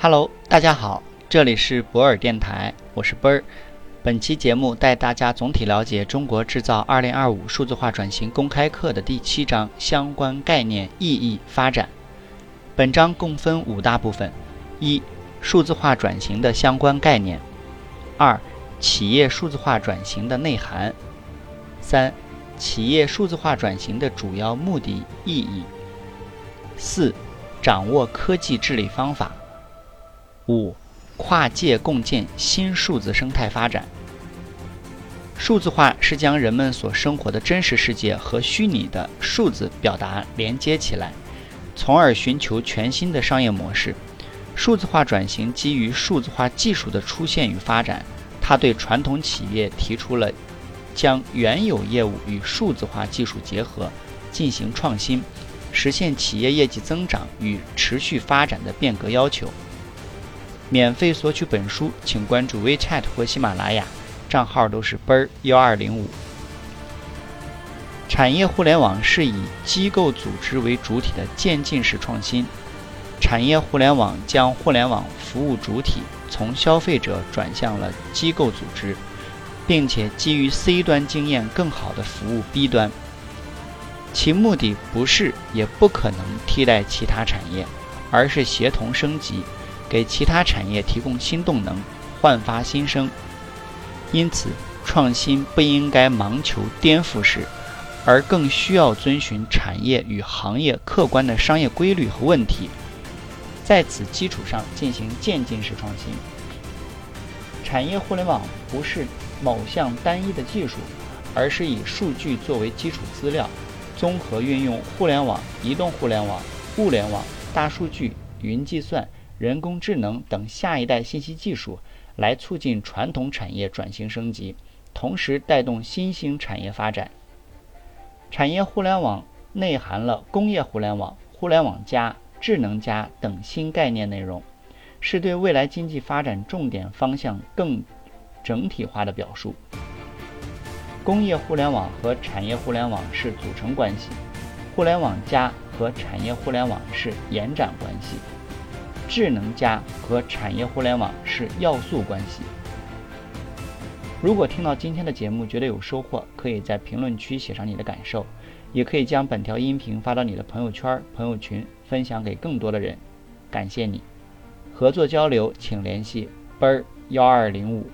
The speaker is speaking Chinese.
Hello，大家好，这里是博尔电台，我是奔儿。本期节目带大家总体了解《中国制造2025数字化转型公开课》的第七章相关概念、意义、发展。本章共分五大部分：一、数字化转型的相关概念；二、企业数字化转型的内涵；三、企业数字化转型的主要目的、意义；四、掌握科技治理方法。五、跨界共建新数字生态发展。数字化是将人们所生活的真实世界和虚拟的数字表达连接起来，从而寻求全新的商业模式。数字化转型基于数字化技术的出现与发展，它对传统企业提出了将原有业务与数字化技术结合，进行创新，实现企业业绩增长与持续发展的变革要求。免费索取本书，请关注 WeChat 或喜马拉雅，账号都是奔儿幺二零五。产业互联网是以机构组织为主体的渐进式创新。产业互联网将互联网服务主体从消费者转向了机构组织，并且基于 C 端经验更好的服务 B 端。其目的不是也不可能替代其他产业，而是协同升级。给其他产业提供新动能，焕发新生。因此，创新不应该盲求颠覆式，而更需要遵循产业与行业客观的商业规律和问题，在此基础上进行渐进式创新。产业互联网不是某项单一的技术，而是以数据作为基础资料，综合运用互联网、移动互联网、物联网、大数据、云计算。人工智能等下一代信息技术来促进传统产业转型升级，同时带动新兴产业发展。产业互联网内含了工业互联网、互联网加、智能加等新概念内容，是对未来经济发展重点方向更整体化的表述。工业互联网和产业互联网是组成关系，互联网加和产业互联网是延展关系。智能家和产业互联网是要素关系。如果听到今天的节目觉得有收获，可以在评论区写上你的感受，也可以将本条音频发到你的朋友圈、朋友群，分享给更多的人。感谢你，合作交流请联系奔儿幺二零五。